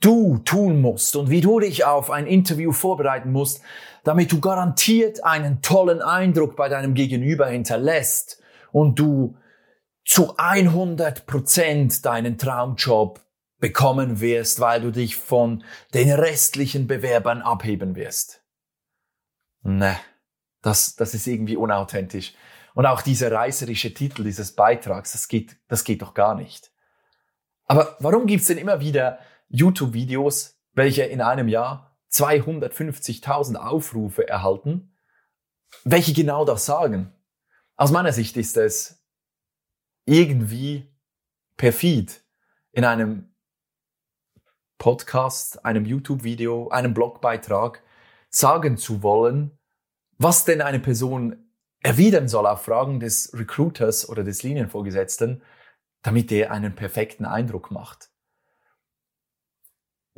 du tun musst und wie du dich auf ein Interview vorbereiten musst, damit du garantiert einen tollen Eindruck bei deinem Gegenüber hinterlässt und du zu 100 Prozent deinen Traumjob bekommen wirst, weil du dich von den restlichen Bewerbern abheben wirst. Ne, das, das ist irgendwie unauthentisch. Und auch dieser reißerische Titel dieses Beitrags, das geht, das geht doch gar nicht. Aber warum gibt's denn immer wieder YouTube-Videos, welche in einem Jahr 250.000 Aufrufe erhalten, welche genau das sagen? Aus meiner Sicht ist es irgendwie perfid in einem Podcast, einem YouTube-Video, einem Blogbeitrag sagen zu wollen, was denn eine Person erwidern soll auf Fragen des Recruiters oder des Linienvorgesetzten, damit er einen perfekten Eindruck macht.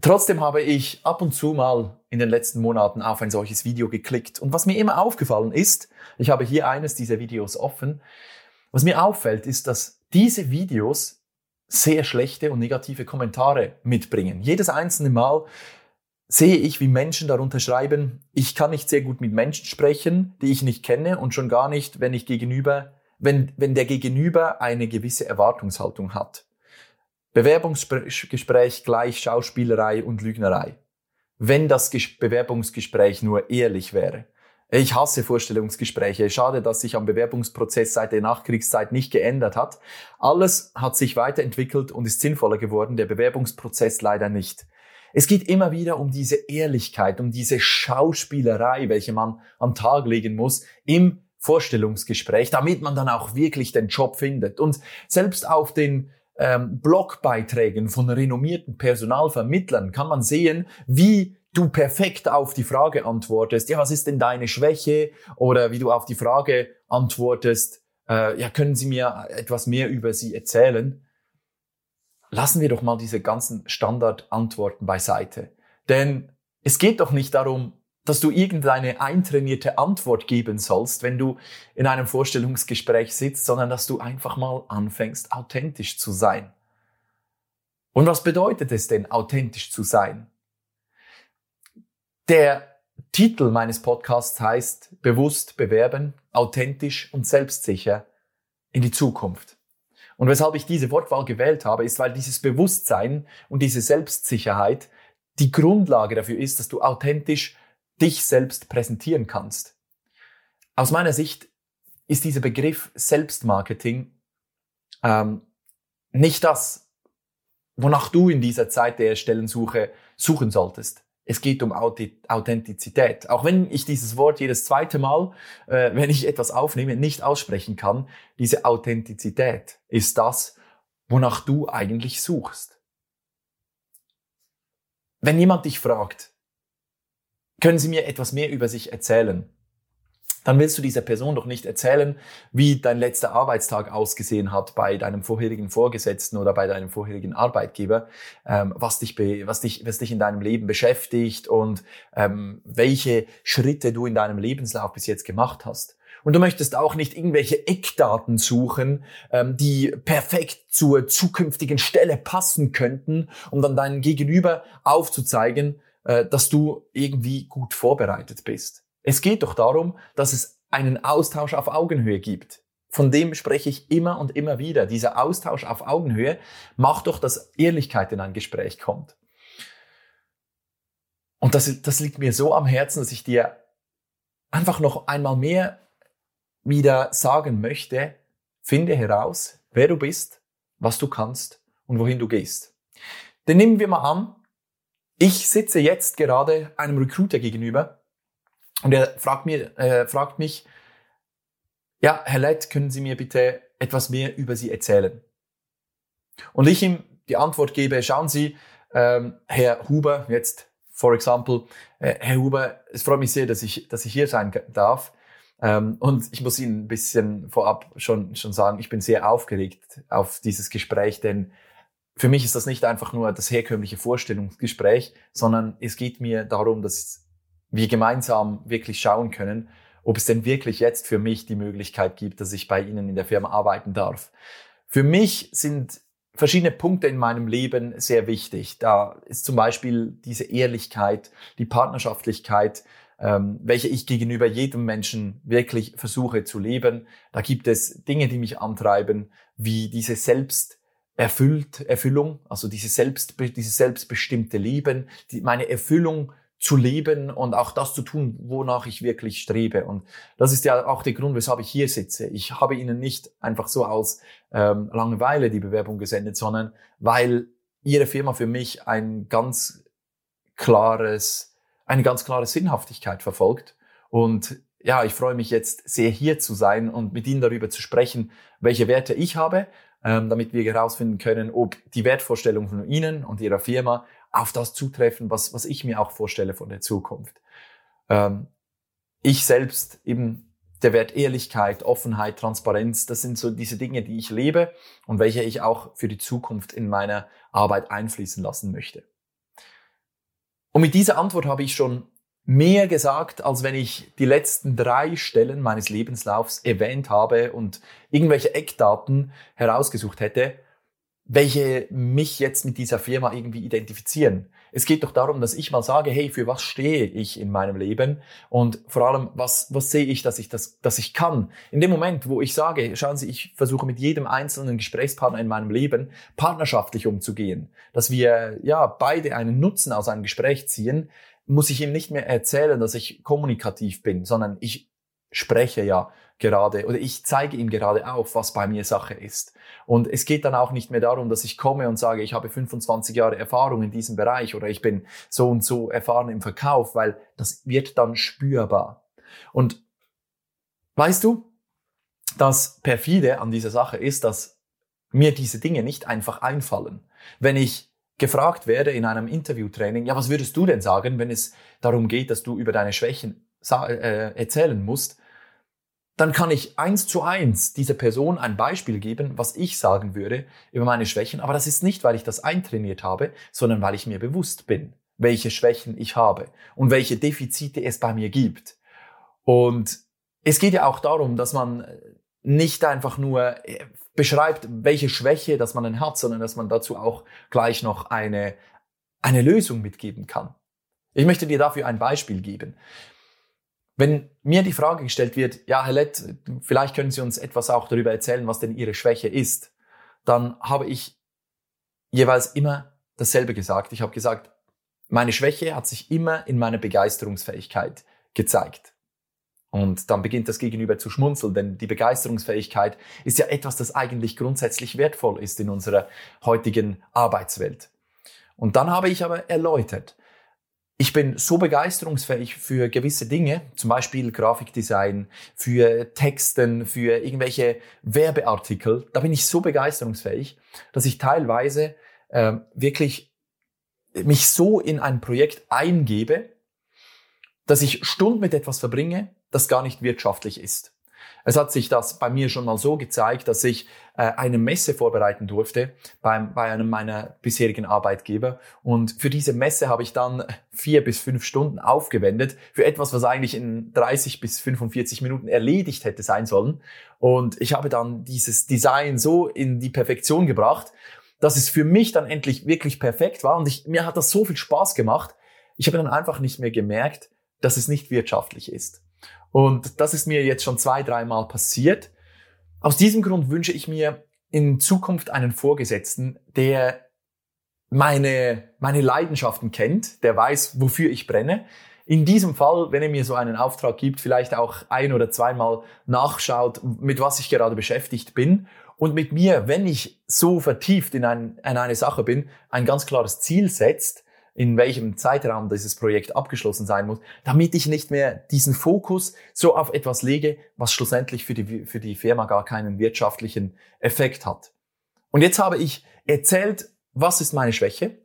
Trotzdem habe ich ab und zu mal in den letzten Monaten auf ein solches Video geklickt. Und was mir immer aufgefallen ist, ich habe hier eines dieser Videos offen, was mir auffällt, ist, dass diese Videos sehr schlechte und negative Kommentare mitbringen. Jedes einzelne Mal sehe ich, wie Menschen darunter schreiben, ich kann nicht sehr gut mit Menschen sprechen, die ich nicht kenne und schon gar nicht, wenn ich gegenüber, wenn, wenn der Gegenüber eine gewisse Erwartungshaltung hat. Bewerbungsgespräch gleich Schauspielerei und Lügnerei. Wenn das Bewerbungsgespräch nur ehrlich wäre. Ich hasse Vorstellungsgespräche. Schade, dass sich am Bewerbungsprozess seit der Nachkriegszeit nicht geändert hat. Alles hat sich weiterentwickelt und ist sinnvoller geworden, der Bewerbungsprozess leider nicht. Es geht immer wieder um diese Ehrlichkeit, um diese Schauspielerei, welche man am Tag legen muss im Vorstellungsgespräch, damit man dann auch wirklich den Job findet. Und selbst auf den ähm, Blogbeiträgen von renommierten Personalvermittlern kann man sehen, wie du perfekt auf die Frage antwortest, ja, was ist denn deine Schwäche? Oder wie du auf die Frage antwortest, äh, ja, können Sie mir etwas mehr über Sie erzählen? Lassen wir doch mal diese ganzen Standardantworten beiseite. Denn es geht doch nicht darum, dass du irgendeine eintrainierte Antwort geben sollst, wenn du in einem Vorstellungsgespräch sitzt, sondern dass du einfach mal anfängst, authentisch zu sein. Und was bedeutet es denn, authentisch zu sein? Der Titel meines Podcasts heißt Bewusst bewerben, authentisch und selbstsicher in die Zukunft. Und weshalb ich diese Wortwahl gewählt habe, ist, weil dieses Bewusstsein und diese Selbstsicherheit die Grundlage dafür ist, dass du authentisch dich selbst präsentieren kannst. Aus meiner Sicht ist dieser Begriff Selbstmarketing ähm, nicht das, wonach du in dieser Zeit der Stellensuche suchen solltest. Es geht um Authentizität. Auch wenn ich dieses Wort jedes zweite Mal, äh, wenn ich etwas aufnehme, nicht aussprechen kann, diese Authentizität ist das, wonach du eigentlich suchst. Wenn jemand dich fragt, können Sie mir etwas mehr über sich erzählen? Dann willst du dieser Person doch nicht erzählen, wie dein letzter Arbeitstag ausgesehen hat bei deinem vorherigen Vorgesetzten oder bei deinem vorherigen Arbeitgeber, ähm, was, dich was, dich, was dich in deinem Leben beschäftigt und ähm, welche Schritte du in deinem Lebenslauf bis jetzt gemacht hast. Und du möchtest auch nicht irgendwelche Eckdaten suchen, ähm, die perfekt zur zukünftigen Stelle passen könnten, um dann deinen Gegenüber aufzuzeigen, dass du irgendwie gut vorbereitet bist. Es geht doch darum, dass es einen Austausch auf Augenhöhe gibt. Von dem spreche ich immer und immer wieder. Dieser Austausch auf Augenhöhe macht doch, dass Ehrlichkeit in ein Gespräch kommt. Und das, das liegt mir so am Herzen, dass ich dir einfach noch einmal mehr wieder sagen möchte, finde heraus, wer du bist, was du kannst und wohin du gehst. Denn nehmen wir mal an, ich sitze jetzt gerade einem Recruiter gegenüber und er fragt, mir, äh, fragt mich, ja, Herr Lett, können Sie mir bitte etwas mehr über Sie erzählen? Und ich ihm die Antwort gebe, schauen Sie, ähm, Herr Huber, jetzt for example, äh, Herr Huber, es freut mich sehr, dass ich, dass ich hier sein darf. Ähm, und ich muss Ihnen ein bisschen vorab schon, schon sagen, ich bin sehr aufgeregt auf dieses Gespräch, denn für mich ist das nicht einfach nur das herkömmliche Vorstellungsgespräch, sondern es geht mir darum, dass wir gemeinsam wirklich schauen können, ob es denn wirklich jetzt für mich die Möglichkeit gibt, dass ich bei Ihnen in der Firma arbeiten darf. Für mich sind verschiedene Punkte in meinem Leben sehr wichtig. Da ist zum Beispiel diese Ehrlichkeit, die Partnerschaftlichkeit, ähm, welche ich gegenüber jedem Menschen wirklich versuche zu leben. Da gibt es Dinge, die mich antreiben, wie diese Selbsterfüllt, Erfüllung, also diese, Selbst, diese selbstbestimmte Leben, die, meine Erfüllung zu leben und auch das zu tun, wonach ich wirklich strebe. Und das ist ja auch der Grund, weshalb ich hier sitze. Ich habe Ihnen nicht einfach so aus ähm, Langeweile die Bewerbung gesendet, sondern weil Ihre Firma für mich ein ganz klares, eine ganz klare Sinnhaftigkeit verfolgt. Und ja, ich freue mich jetzt sehr hier zu sein und mit Ihnen darüber zu sprechen, welche Werte ich habe, damit wir herausfinden können, ob die Wertvorstellung von Ihnen und Ihrer Firma auf das zutreffen, was, was ich mir auch vorstelle von der Zukunft. Ähm, ich selbst eben der Wert Ehrlichkeit, Offenheit, Transparenz, das sind so diese Dinge, die ich lebe und welche ich auch für die Zukunft in meiner Arbeit einfließen lassen möchte. Und mit dieser Antwort habe ich schon mehr gesagt, als wenn ich die letzten drei Stellen meines Lebenslaufs erwähnt habe und irgendwelche Eckdaten herausgesucht hätte, welche mich jetzt mit dieser Firma irgendwie identifizieren. Es geht doch darum, dass ich mal sage, hey, für was stehe ich in meinem Leben? Und vor allem, was, was sehe ich, dass ich das, dass ich kann? In dem Moment, wo ich sage, schauen Sie, ich versuche mit jedem einzelnen Gesprächspartner in meinem Leben partnerschaftlich umzugehen, dass wir, ja, beide einen Nutzen aus einem Gespräch ziehen, muss ich ihm nicht mehr erzählen, dass ich kommunikativ bin, sondern ich spreche ja gerade oder ich zeige ihm gerade auf, was bei mir Sache ist. Und es geht dann auch nicht mehr darum, dass ich komme und sage, ich habe 25 Jahre Erfahrung in diesem Bereich oder ich bin so und so erfahren im Verkauf, weil das wird dann spürbar. Und weißt du, das perfide an dieser Sache ist, dass mir diese Dinge nicht einfach einfallen. Wenn ich gefragt werde in einem Interviewtraining, ja, was würdest du denn sagen, wenn es darum geht, dass du über deine Schwächen äh, erzählen musst, dann kann ich eins zu eins dieser Person ein Beispiel geben, was ich sagen würde über meine Schwächen. Aber das ist nicht, weil ich das eintrainiert habe, sondern weil ich mir bewusst bin, welche Schwächen ich habe und welche Defizite es bei mir gibt. Und es geht ja auch darum, dass man nicht einfach nur äh, beschreibt, welche Schwäche, dass man dann hat, sondern dass man dazu auch gleich noch eine, eine Lösung mitgeben kann. Ich möchte dir dafür ein Beispiel geben. Wenn mir die Frage gestellt wird, ja, Herr Lett, vielleicht können Sie uns etwas auch darüber erzählen, was denn Ihre Schwäche ist, dann habe ich jeweils immer dasselbe gesagt. Ich habe gesagt, meine Schwäche hat sich immer in meiner Begeisterungsfähigkeit gezeigt. Und dann beginnt das Gegenüber zu schmunzeln, denn die Begeisterungsfähigkeit ist ja etwas, das eigentlich grundsätzlich wertvoll ist in unserer heutigen Arbeitswelt. Und dann habe ich aber erläutert, ich bin so begeisterungsfähig für gewisse Dinge, zum Beispiel Grafikdesign, für Texten, für irgendwelche Werbeartikel. Da bin ich so begeisterungsfähig, dass ich teilweise äh, wirklich mich so in ein Projekt eingebe, dass ich Stunden mit etwas verbringe, das gar nicht wirtschaftlich ist. Es hat sich das bei mir schon mal so gezeigt, dass ich äh, eine Messe vorbereiten durfte beim, bei einem meiner bisherigen Arbeitgeber. Und für diese Messe habe ich dann vier bis fünf Stunden aufgewendet für etwas, was eigentlich in 30 bis 45 Minuten erledigt hätte sein sollen. Und ich habe dann dieses Design so in die Perfektion gebracht, dass es für mich dann endlich wirklich perfekt war. Und ich, mir hat das so viel Spaß gemacht. Ich habe dann einfach nicht mehr gemerkt, dass es nicht wirtschaftlich ist. Und das ist mir jetzt schon zwei, dreimal passiert. Aus diesem Grund wünsche ich mir in Zukunft einen Vorgesetzten, der meine, meine Leidenschaften kennt, der weiß, wofür ich brenne. In diesem Fall, wenn er mir so einen Auftrag gibt, vielleicht auch ein oder zweimal nachschaut, mit was ich gerade beschäftigt bin und mit mir, wenn ich so vertieft in, ein, in eine Sache bin, ein ganz klares Ziel setzt, in welchem Zeitraum dieses Projekt abgeschlossen sein muss, damit ich nicht mehr diesen Fokus so auf etwas lege, was schlussendlich für die, für die Firma gar keinen wirtschaftlichen Effekt hat. Und jetzt habe ich erzählt, was ist meine Schwäche,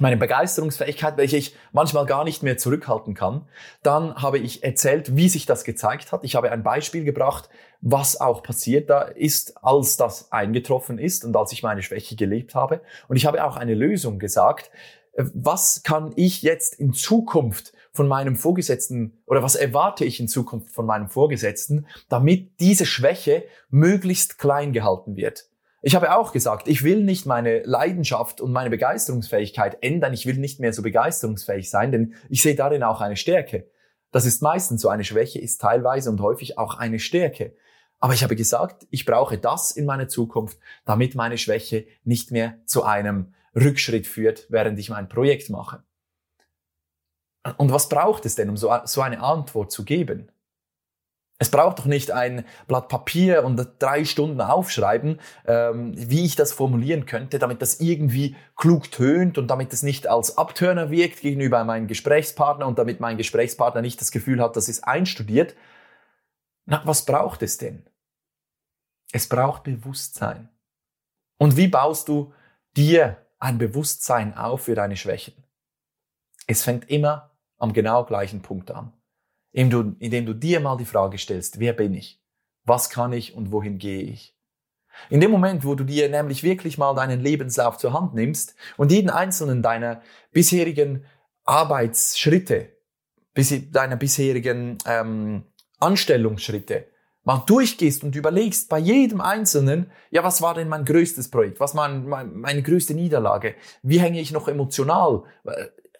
meine Begeisterungsfähigkeit, welche ich manchmal gar nicht mehr zurückhalten kann. Dann habe ich erzählt, wie sich das gezeigt hat. Ich habe ein Beispiel gebracht, was auch passiert da ist, als das eingetroffen ist und als ich meine Schwäche gelebt habe. Und ich habe auch eine Lösung gesagt. Was kann ich jetzt in Zukunft von meinem Vorgesetzten oder was erwarte ich in Zukunft von meinem Vorgesetzten, damit diese Schwäche möglichst klein gehalten wird? Ich habe auch gesagt, ich will nicht meine Leidenschaft und meine Begeisterungsfähigkeit ändern. Ich will nicht mehr so begeisterungsfähig sein, denn ich sehe darin auch eine Stärke. Das ist meistens so eine Schwäche, ist teilweise und häufig auch eine Stärke. Aber ich habe gesagt, ich brauche das in meiner Zukunft, damit meine Schwäche nicht mehr zu einem Rückschritt führt, während ich mein Projekt mache. Und was braucht es denn, um so, eine Antwort zu geben? Es braucht doch nicht ein Blatt Papier und drei Stunden aufschreiben, ähm, wie ich das formulieren könnte, damit das irgendwie klug tönt und damit es nicht als Abtörner wirkt gegenüber meinem Gesprächspartner und damit mein Gesprächspartner nicht das Gefühl hat, dass es einstudiert. Na, was braucht es denn? Es braucht Bewusstsein. Und wie baust du dir ein Bewusstsein auf für deine Schwächen? Es fängt immer am genau gleichen Punkt an indem du, indem du dir mal die Frage stellst, wer bin ich? Was kann ich und wohin gehe ich? In dem Moment, wo du dir nämlich wirklich mal deinen Lebenslauf zur Hand nimmst und jeden einzelnen deiner bisherigen Arbeitsschritte, deiner bisherigen ähm, Anstellungsschritte mal durchgehst und überlegst bei jedem Einzelnen, ja, was war denn mein größtes Projekt? Was war mein, meine größte Niederlage? Wie hänge ich noch emotional?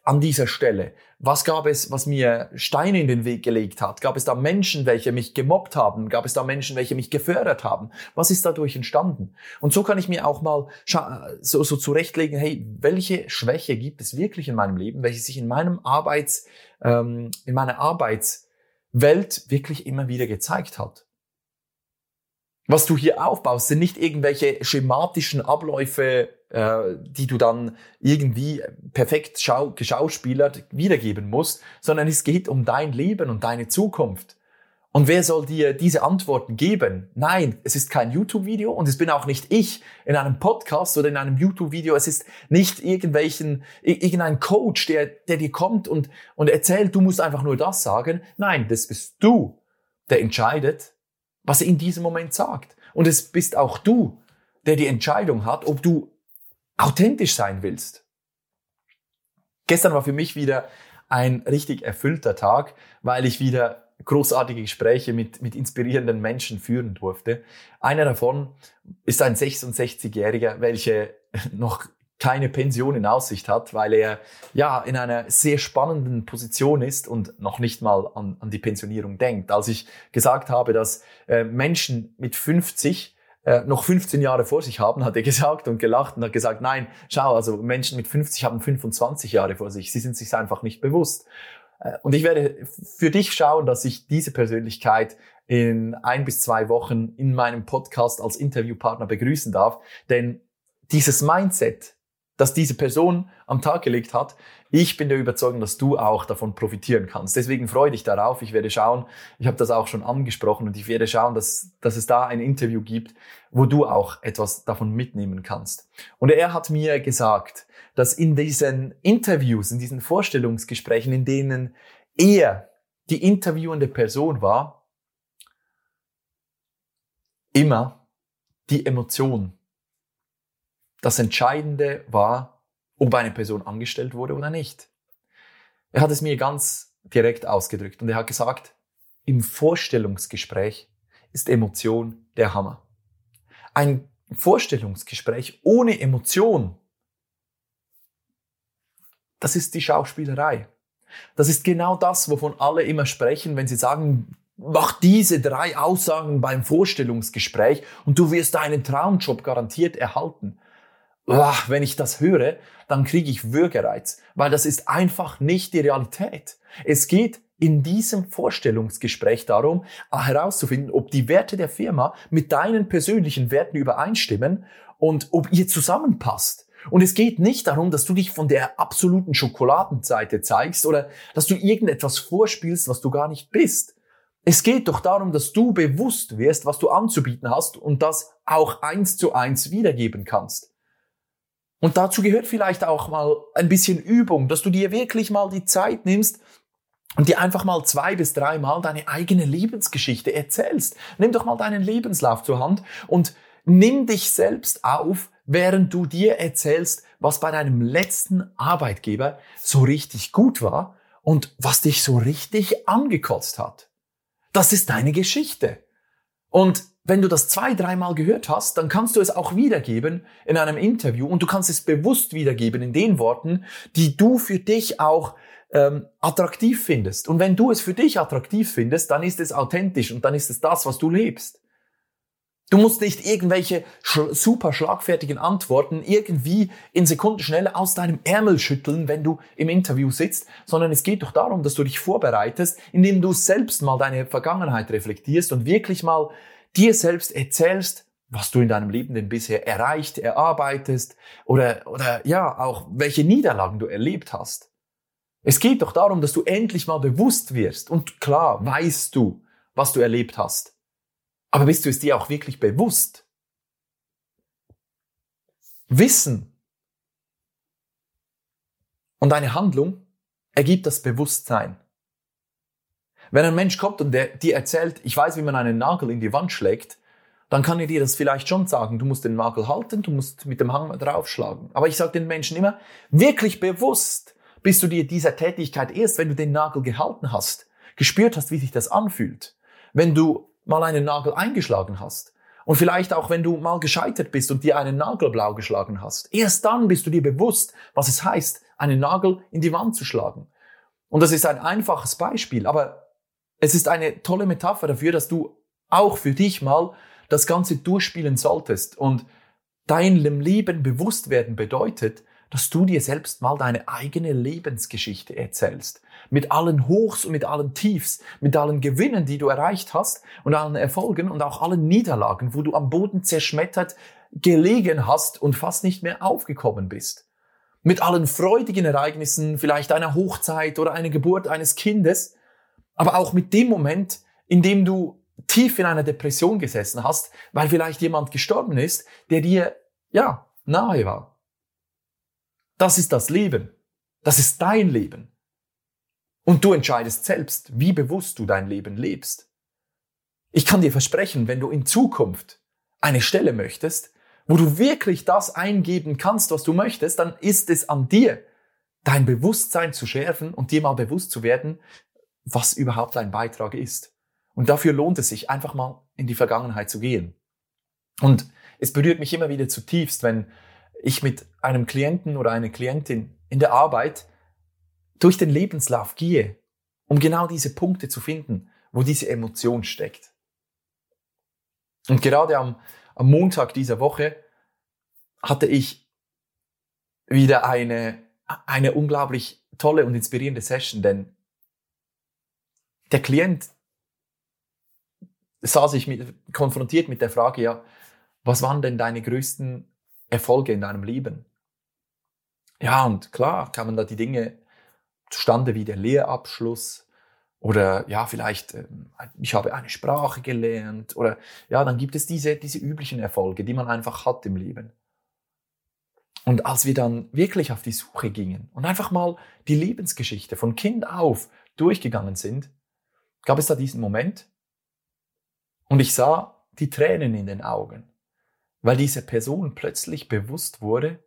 an dieser Stelle? Was gab es, was mir Steine in den Weg gelegt hat? Gab es da Menschen, welche mich gemobbt haben? Gab es da Menschen, welche mich gefördert haben? Was ist dadurch entstanden? Und so kann ich mir auch mal so, so zurechtlegen, hey, welche Schwäche gibt es wirklich in meinem Leben, welche sich in meinem Arbeits, ähm, in meiner Arbeitswelt wirklich immer wieder gezeigt hat? Was du hier aufbaust, sind nicht irgendwelche schematischen Abläufe, äh, die du dann irgendwie perfekt schau geschauspielert wiedergeben musst, sondern es geht um dein Leben und deine Zukunft. Und wer soll dir diese Antworten geben? Nein, es ist kein YouTube-Video und es bin auch nicht ich in einem Podcast oder in einem YouTube-Video. Es ist nicht irgendwelchen, irgendein Coach, der, der dir kommt und, und erzählt, du musst einfach nur das sagen. Nein, das bist du, der entscheidet, was er in diesem Moment sagt. Und es bist auch du, der die Entscheidung hat, ob du authentisch sein willst. Gestern war für mich wieder ein richtig erfüllter Tag, weil ich wieder großartige Gespräche mit, mit inspirierenden Menschen führen durfte. Einer davon ist ein 66-Jähriger, welcher noch keine Pension in Aussicht hat, weil er ja in einer sehr spannenden Position ist und noch nicht mal an, an die Pensionierung denkt. Als ich gesagt habe, dass äh, Menschen mit 50 äh, noch 15 Jahre vor sich haben, hat er gesagt und gelacht und hat gesagt, nein, schau, also Menschen mit 50 haben 25 Jahre vor sich, sie sind sich einfach nicht bewusst. Äh, und ich werde für dich schauen, dass ich diese Persönlichkeit in ein bis zwei Wochen in meinem Podcast als Interviewpartner begrüßen darf, denn dieses Mindset, das diese Person am Tag gelegt hat. Ich bin der Überzeugung, dass du auch davon profitieren kannst. Deswegen freue dich darauf. Ich werde schauen, ich habe das auch schon angesprochen und ich werde schauen, dass, dass es da ein Interview gibt, wo du auch etwas davon mitnehmen kannst. Und er hat mir gesagt, dass in diesen Interviews, in diesen Vorstellungsgesprächen, in denen er die interviewende Person war, immer die Emotion das Entscheidende war, ob eine Person angestellt wurde oder nicht. Er hat es mir ganz direkt ausgedrückt und er hat gesagt, im Vorstellungsgespräch ist Emotion der Hammer. Ein Vorstellungsgespräch ohne Emotion, das ist die Schauspielerei. Das ist genau das, wovon alle immer sprechen, wenn sie sagen, mach diese drei Aussagen beim Vorstellungsgespräch und du wirst deinen Traumjob garantiert erhalten wenn ich das höre, dann kriege ich Würgereiz, weil das ist einfach nicht die Realität. Es geht in diesem Vorstellungsgespräch darum, herauszufinden, ob die Werte der Firma mit deinen persönlichen Werten übereinstimmen und ob ihr zusammenpasst. Und es geht nicht darum, dass du dich von der absoluten Schokoladenseite zeigst oder dass du irgendetwas vorspielst, was du gar nicht bist. Es geht doch darum, dass du bewusst wirst, was du anzubieten hast und das auch eins zu eins wiedergeben kannst. Und dazu gehört vielleicht auch mal ein bisschen Übung, dass du dir wirklich mal die Zeit nimmst und dir einfach mal zwei bis dreimal deine eigene Lebensgeschichte erzählst. Nimm doch mal deinen Lebenslauf zur Hand und nimm dich selbst auf, während du dir erzählst, was bei deinem letzten Arbeitgeber so richtig gut war und was dich so richtig angekotzt hat. Das ist deine Geschichte. Und wenn du das zwei, dreimal gehört hast, dann kannst du es auch wiedergeben in einem Interview und du kannst es bewusst wiedergeben in den Worten, die du für dich auch ähm, attraktiv findest. Und wenn du es für dich attraktiv findest, dann ist es authentisch und dann ist es das, was du lebst. Du musst nicht irgendwelche sch super schlagfertigen Antworten irgendwie in Sekundenschnelle aus deinem Ärmel schütteln, wenn du im Interview sitzt, sondern es geht doch darum, dass du dich vorbereitest, indem du selbst mal deine Vergangenheit reflektierst und wirklich mal dir selbst erzählst, was du in deinem Leben denn bisher erreicht, erarbeitest oder, oder ja, auch welche Niederlagen du erlebt hast. Es geht doch darum, dass du endlich mal bewusst wirst und klar weißt du, was du erlebt hast. Aber bist du es dir auch wirklich bewusst? Wissen und eine Handlung ergibt das Bewusstsein. Wenn ein Mensch kommt und der dir erzählt, ich weiß, wie man einen Nagel in die Wand schlägt, dann kann er dir das vielleicht schon sagen. Du musst den Nagel halten, du musst mit dem Hammer draufschlagen. Aber ich sage den Menschen immer, wirklich bewusst bist du dir dieser Tätigkeit erst, wenn du den Nagel gehalten hast, gespürt hast, wie sich das anfühlt. Wenn du mal einen Nagel eingeschlagen hast. Und vielleicht auch, wenn du mal gescheitert bist und dir einen Nagel blau geschlagen hast. Erst dann bist du dir bewusst, was es heißt, einen Nagel in die Wand zu schlagen. Und das ist ein einfaches Beispiel, aber es ist eine tolle Metapher dafür, dass du auch für dich mal das Ganze durchspielen solltest. Und deinem Leben bewusst werden bedeutet, dass du dir selbst mal deine eigene Lebensgeschichte erzählst. Mit allen Hochs und mit allen Tiefs, mit allen Gewinnen, die du erreicht hast und allen Erfolgen und auch allen Niederlagen, wo du am Boden zerschmettert gelegen hast und fast nicht mehr aufgekommen bist. Mit allen freudigen Ereignissen, vielleicht einer Hochzeit oder einer Geburt eines Kindes, aber auch mit dem Moment, in dem du tief in einer Depression gesessen hast, weil vielleicht jemand gestorben ist, der dir, ja, nahe war. Das ist das Leben. Das ist dein Leben. Und du entscheidest selbst, wie bewusst du dein Leben lebst. Ich kann dir versprechen, wenn du in Zukunft eine Stelle möchtest, wo du wirklich das eingeben kannst, was du möchtest, dann ist es an dir, dein Bewusstsein zu schärfen und dir mal bewusst zu werden, was überhaupt ein Beitrag ist. Und dafür lohnt es sich, einfach mal in die Vergangenheit zu gehen. Und es berührt mich immer wieder zutiefst, wenn ich mit einem Klienten oder einer Klientin in der Arbeit durch den Lebenslauf gehe, um genau diese Punkte zu finden, wo diese Emotion steckt. Und gerade am, am Montag dieser Woche hatte ich wieder eine, eine unglaublich tolle und inspirierende Session, denn der Klient sah sich mit, konfrontiert mit der Frage, ja, was waren denn deine größten Erfolge in deinem Leben? Ja, und klar kamen da die Dinge zustande wie der Lehrabschluss oder ja, vielleicht, ähm, ich habe eine Sprache gelernt oder ja, dann gibt es diese, diese üblichen Erfolge, die man einfach hat im Leben. Und als wir dann wirklich auf die Suche gingen und einfach mal die Lebensgeschichte von Kind auf durchgegangen sind, gab es da diesen Moment und ich sah die Tränen in den Augen, weil diese Person plötzlich bewusst wurde,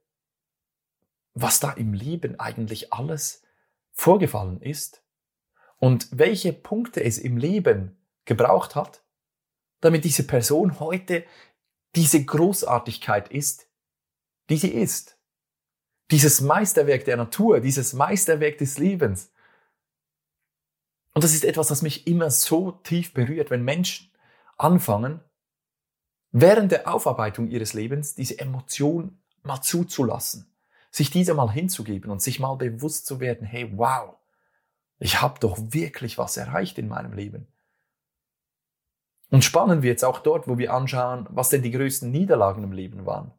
was da im Leben eigentlich alles vorgefallen ist und welche Punkte es im Leben gebraucht hat, damit diese Person heute diese Großartigkeit ist, die sie ist. Dieses Meisterwerk der Natur, dieses Meisterwerk des Lebens, und das ist etwas, das mich immer so tief berührt, wenn Menschen anfangen, während der Aufarbeitung ihres Lebens diese Emotion mal zuzulassen, sich diese mal hinzugeben und sich mal bewusst zu werden, hey, wow, ich habe doch wirklich was erreicht in meinem Leben. Und spannend wird es auch dort, wo wir anschauen, was denn die größten Niederlagen im Leben waren.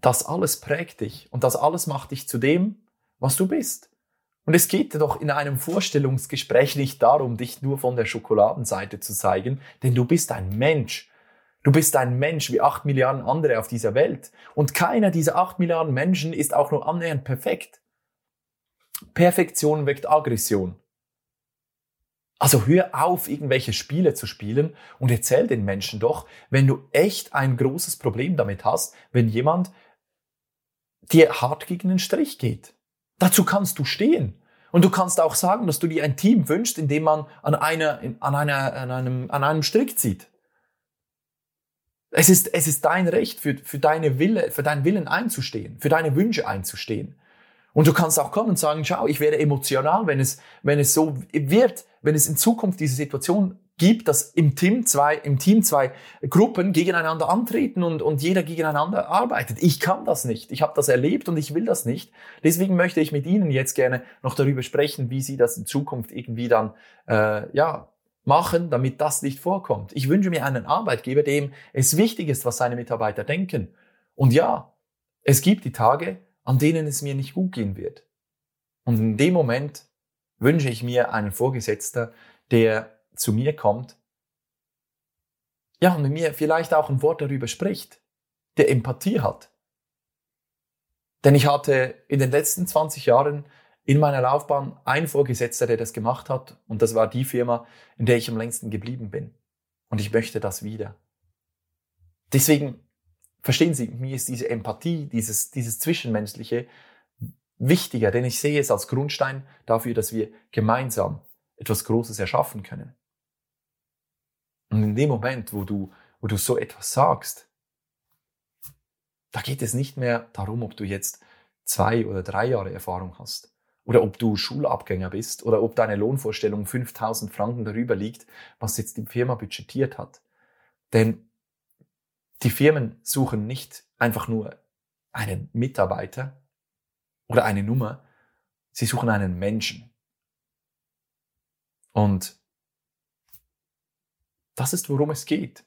Das alles prägt dich und das alles macht dich zu dem, was du bist. Und es geht doch in einem Vorstellungsgespräch nicht darum, dich nur von der Schokoladenseite zu zeigen, denn du bist ein Mensch. Du bist ein Mensch wie acht Milliarden andere auf dieser Welt. Und keiner dieser acht Milliarden Menschen ist auch nur annähernd perfekt. Perfektion weckt Aggression. Also hör auf, irgendwelche Spiele zu spielen und erzähl den Menschen doch, wenn du echt ein großes Problem damit hast, wenn jemand dir hart gegen den Strich geht. Dazu kannst du stehen. Und du kannst auch sagen, dass du dir ein Team wünschst, in dem man an, einer, an, einer, an, einem, an einem Strick zieht. Es ist, es ist dein Recht, für, für, deine Wille, für deinen Willen einzustehen, für deine Wünsche einzustehen. Und du kannst auch kommen und sagen, schau, ich werde emotional, wenn es, wenn es so wird, wenn es in Zukunft diese Situation gibt, dass im Team zwei, im Team zwei Gruppen gegeneinander antreten und, und jeder gegeneinander arbeitet. Ich kann das nicht. Ich habe das erlebt und ich will das nicht. Deswegen möchte ich mit Ihnen jetzt gerne noch darüber sprechen, wie Sie das in Zukunft irgendwie dann äh, ja machen, damit das nicht vorkommt. Ich wünsche mir einen Arbeitgeber, dem es wichtig ist, was seine Mitarbeiter denken. Und ja, es gibt die Tage, an denen es mir nicht gut gehen wird. Und in dem Moment wünsche ich mir einen Vorgesetzter, der zu mir kommt, ja, und mit mir vielleicht auch ein Wort darüber spricht, der Empathie hat. Denn ich hatte in den letzten 20 Jahren in meiner Laufbahn einen Vorgesetzter, der das gemacht hat, und das war die Firma, in der ich am längsten geblieben bin. Und ich möchte das wieder. Deswegen, verstehen Sie, mir ist diese Empathie, dieses, dieses Zwischenmenschliche wichtiger, denn ich sehe es als Grundstein dafür, dass wir gemeinsam etwas Großes erschaffen können. Und in dem Moment, wo du, wo du so etwas sagst, da geht es nicht mehr darum, ob du jetzt zwei oder drei Jahre Erfahrung hast oder ob du Schulabgänger bist oder ob deine Lohnvorstellung 5000 Franken darüber liegt, was jetzt die Firma budgetiert hat. Denn die Firmen suchen nicht einfach nur einen Mitarbeiter oder eine Nummer, sie suchen einen Menschen. Und das ist, worum es geht.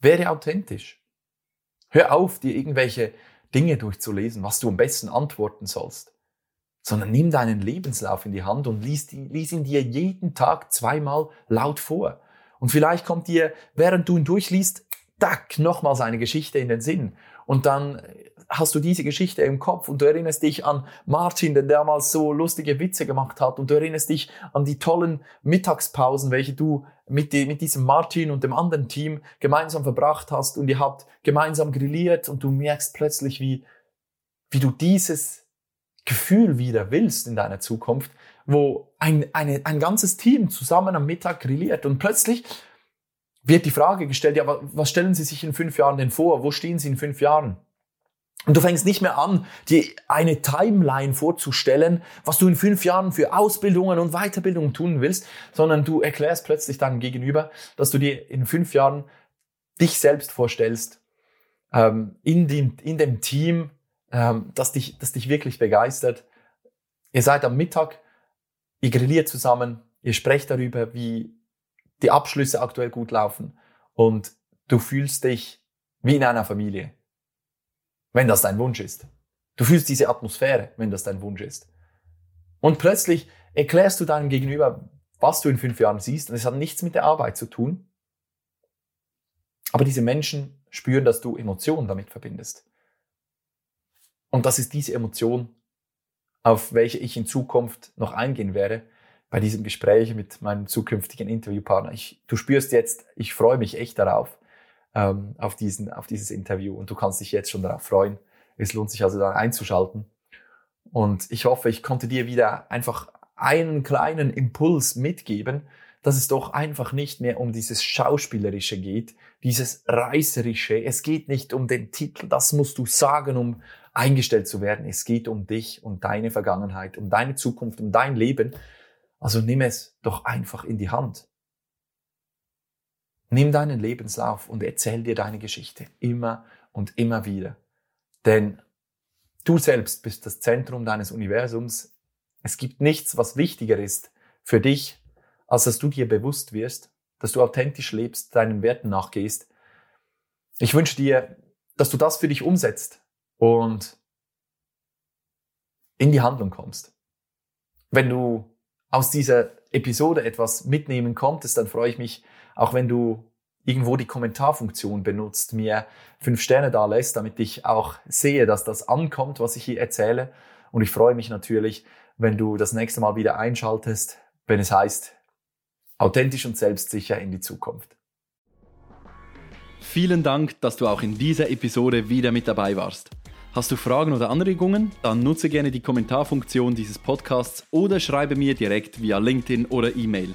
Werde authentisch. Hör auf, dir irgendwelche Dinge durchzulesen, was du am besten antworten sollst, sondern nimm deinen Lebenslauf in die Hand und lies, lies ihn dir jeden Tag zweimal laut vor. Und vielleicht kommt dir, während du ihn durchliest, tack, nochmals eine Geschichte in den Sinn. Und dann hast du diese Geschichte im Kopf und du erinnerst dich an Martin, der damals so lustige Witze gemacht hat und du erinnerst dich an die tollen Mittagspausen, welche du mit, die, mit diesem Martin und dem anderen Team gemeinsam verbracht hast und ihr habt gemeinsam grilliert und du merkst plötzlich, wie, wie du dieses Gefühl wieder willst in deiner Zukunft, wo ein, eine, ein ganzes Team zusammen am Mittag grilliert und plötzlich wird die Frage gestellt, ja, was stellen Sie sich in fünf Jahren denn vor? Wo stehen Sie in fünf Jahren? Und du fängst nicht mehr an, dir eine Timeline vorzustellen, was du in fünf Jahren für Ausbildungen und Weiterbildungen tun willst, sondern du erklärst plötzlich dann gegenüber, dass du dir in fünf Jahren dich selbst vorstellst, ähm, in, dem, in dem Team, ähm, das, dich, das dich wirklich begeistert. Ihr seid am Mittag, ihr grilliert zusammen, ihr sprecht darüber, wie die Abschlüsse aktuell gut laufen und du fühlst dich wie in einer Familie wenn das dein Wunsch ist. Du fühlst diese Atmosphäre, wenn das dein Wunsch ist. Und plötzlich erklärst du deinem Gegenüber, was du in fünf Jahren siehst, und es hat nichts mit der Arbeit zu tun. Aber diese Menschen spüren, dass du Emotionen damit verbindest. Und das ist diese Emotion, auf welche ich in Zukunft noch eingehen werde bei diesem Gespräch mit meinem zukünftigen Interviewpartner. Ich, du spürst jetzt, ich freue mich echt darauf ähm, auf, diesen, auf dieses Interview und du kannst dich jetzt schon darauf freuen. Es lohnt sich also da einzuschalten. Und ich hoffe, ich konnte dir wieder einfach einen kleinen Impuls mitgeben, dass es doch einfach nicht mehr um dieses Schauspielerische geht, dieses Reißerische. Es geht nicht um den Titel, das musst du sagen, um eingestellt zu werden. Es geht um dich, um deine Vergangenheit, um deine Zukunft, um dein Leben. Also nimm es doch einfach in die Hand. Nimm deinen Lebenslauf und erzähl dir deine Geschichte immer und immer wieder. Denn du selbst bist das Zentrum deines Universums. Es gibt nichts, was wichtiger ist für dich, als dass du dir bewusst wirst, dass du authentisch lebst, deinen Werten nachgehst. Ich wünsche dir, dass du das für dich umsetzt und in die Handlung kommst. Wenn du aus dieser Episode etwas mitnehmen konntest, dann freue ich mich, auch wenn du irgendwo die Kommentarfunktion benutzt, mir fünf Sterne da lässt, damit ich auch sehe, dass das ankommt, was ich hier erzähle. Und ich freue mich natürlich, wenn du das nächste Mal wieder einschaltest, wenn es heißt, authentisch und selbstsicher in die Zukunft. Vielen Dank, dass du auch in dieser Episode wieder mit dabei warst. Hast du Fragen oder Anregungen? Dann nutze gerne die Kommentarfunktion dieses Podcasts oder schreibe mir direkt via LinkedIn oder E-Mail.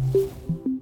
Thank you.